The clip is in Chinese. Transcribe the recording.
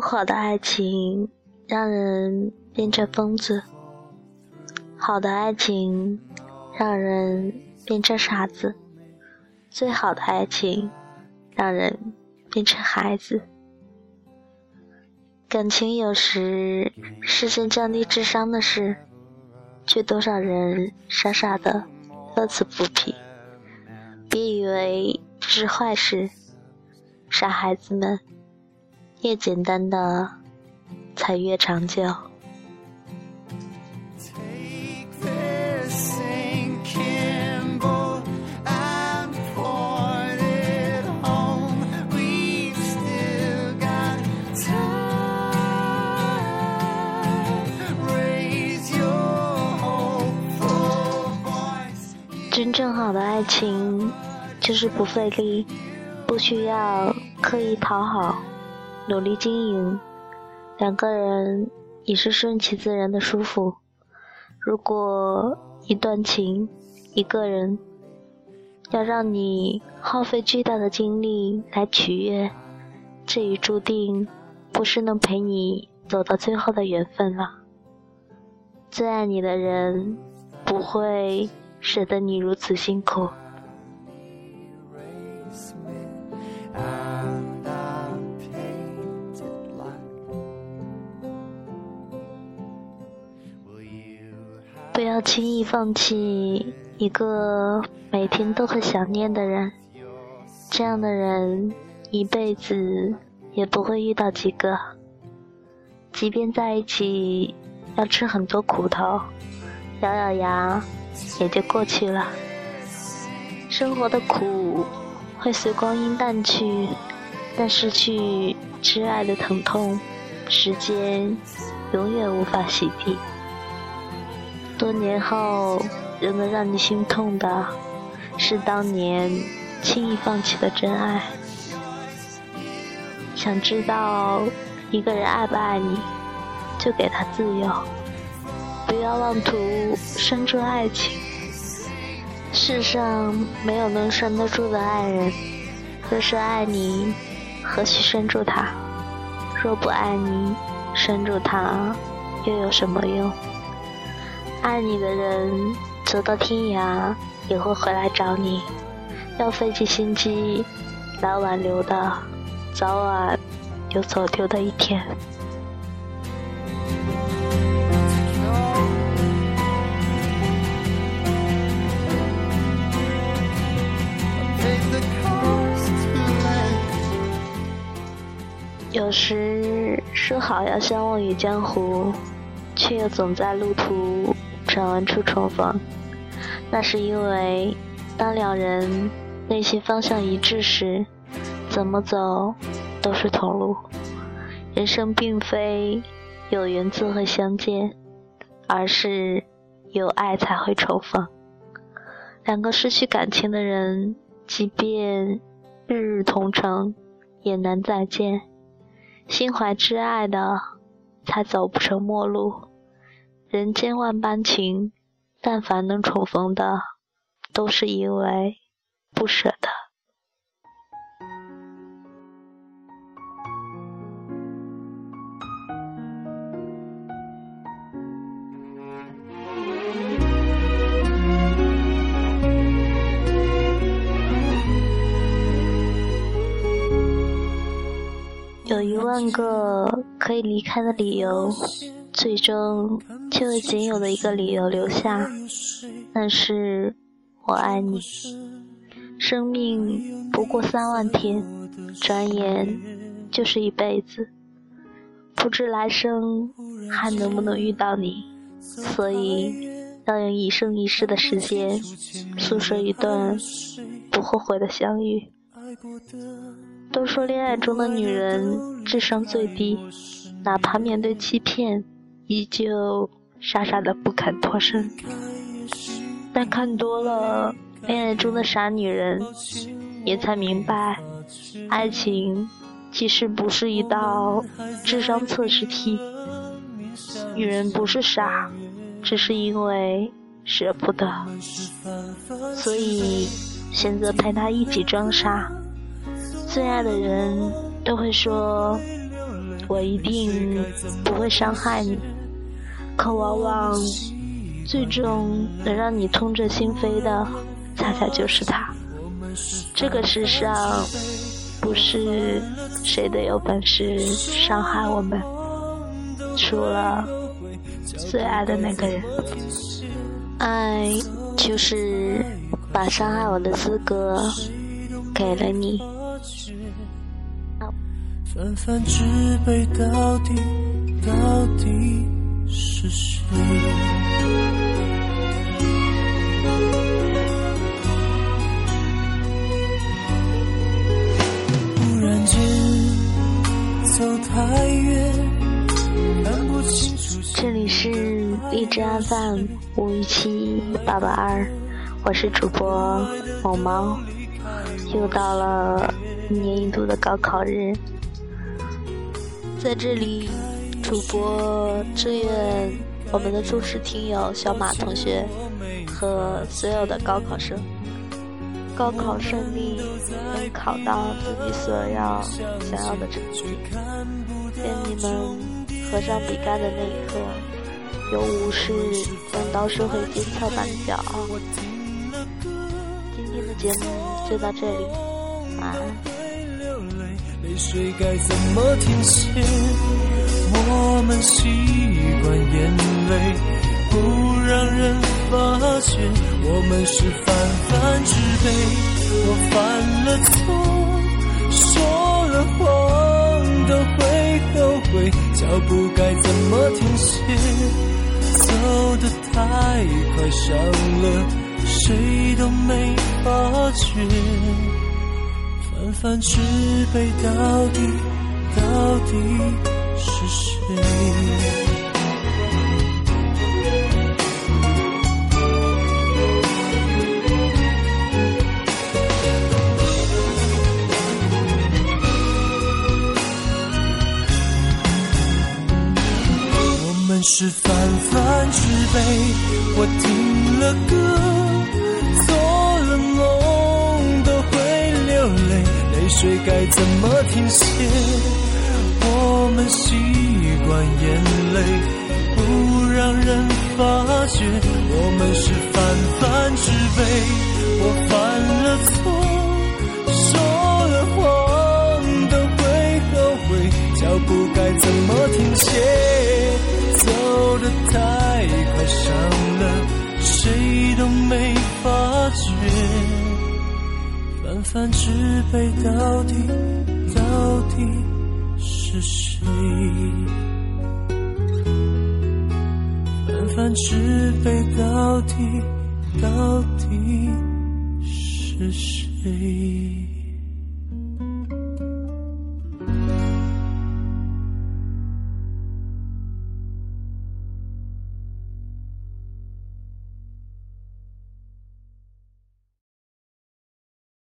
好的爱情让人变成疯子，好的爱情让人变成傻子，最好的爱情让人变成孩子。感情有时是件降低智商的事，却多少人傻傻的乐此不疲。别以为这是坏事，傻孩子们。越简单的，才越长久。真正好的爱情，就是不费力，不需要刻意讨好。努力经营，两个人也是顺其自然的舒服。如果一段情，一个人要让你耗费巨大的精力来取悦，这已注定不是能陪你走到最后的缘分了。最爱你的人不会舍得你如此辛苦。不要轻易放弃一个每天都会想念的人，这样的人一辈子也不会遇到几个。即便在一起要吃很多苦头，咬咬牙也就过去了。生活的苦会随光阴淡去，但失去挚爱的疼痛，时间永远无法洗涤。多年后，仍能让你心痛的，是当年轻易放弃的真爱。想知道一个人爱不爱你，就给他自由，不要妄图拴住爱情。世上没有能拴得住的爱人，若是爱你，何须拴住他？若不爱你，拴住他又有什么用？爱你的人走到天涯也会回来找你，要费尽心机来挽留的，早晚有走丢的一天。有时说好要相忘于江湖，却又总在路途。转弯处重逢，那是因为当两人内心方向一致时，怎么走都是同路。人生并非有缘自会相见，而是有爱才会重逢。两个失去感情的人，即便日日同城，也难再见。心怀挚爱的，才走不成陌路。人间万般情，但凡能重逢的，都是因为不舍得。有一万个可以离开的理由。最终，却为仅有的一个理由留下，但是我爱你。生命不过三万天，转眼就是一辈子，不知来生还能不能遇到你，所以要用一生一世的时间，诉说一段不后悔的相遇。都说恋爱中的女人智商最低，哪怕面对欺骗。依旧傻傻的不肯脱身，但看多了恋爱中的傻女人，也才明白，爱情其实不是一道智商测试题。女人不是傻，只是因为舍不得，所以选择陪他一起装傻。最爱的人都会说，我一定不会伤害你。可往往，最终能让你痛彻心扉的，恰恰就是他。这个世上，不是谁都有本事伤害我们，除了最爱的那个人。爱，就是把伤害我的资格给了你。泛泛之辈到底到底是谁？忽然间走太远，看不清楚。这里是荔枝 FM 五一七八八二，我是主播某猫，又到了一年一度的高考日。在这里，主播祝愿我们的忠实听友小马同学和所有的高考生高考顺利，能考到自己所要想要的成绩。愿你们合上笔杆的那一刻，有武士将刀收回尖翘短脚。今天的节目就到这里，晚安。泪水该怎么停歇？我们习惯眼泪不让人发觉，我们是泛泛之辈。我犯了错，说了谎都会后悔，脚步该怎么停歇？走得太快，伤了谁都没发觉。泛泛之辈到底到底是谁？我们是泛泛之辈，我听了歌，水该怎么停歇？我们习惯眼泪不让人发觉，我们是泛泛之辈。我犯了错，说了谎都会后悔，脚步该怎么停歇？走得太快，伤了谁都没发觉。泛泛之辈到底到底是谁？泛泛之辈到底到底是谁？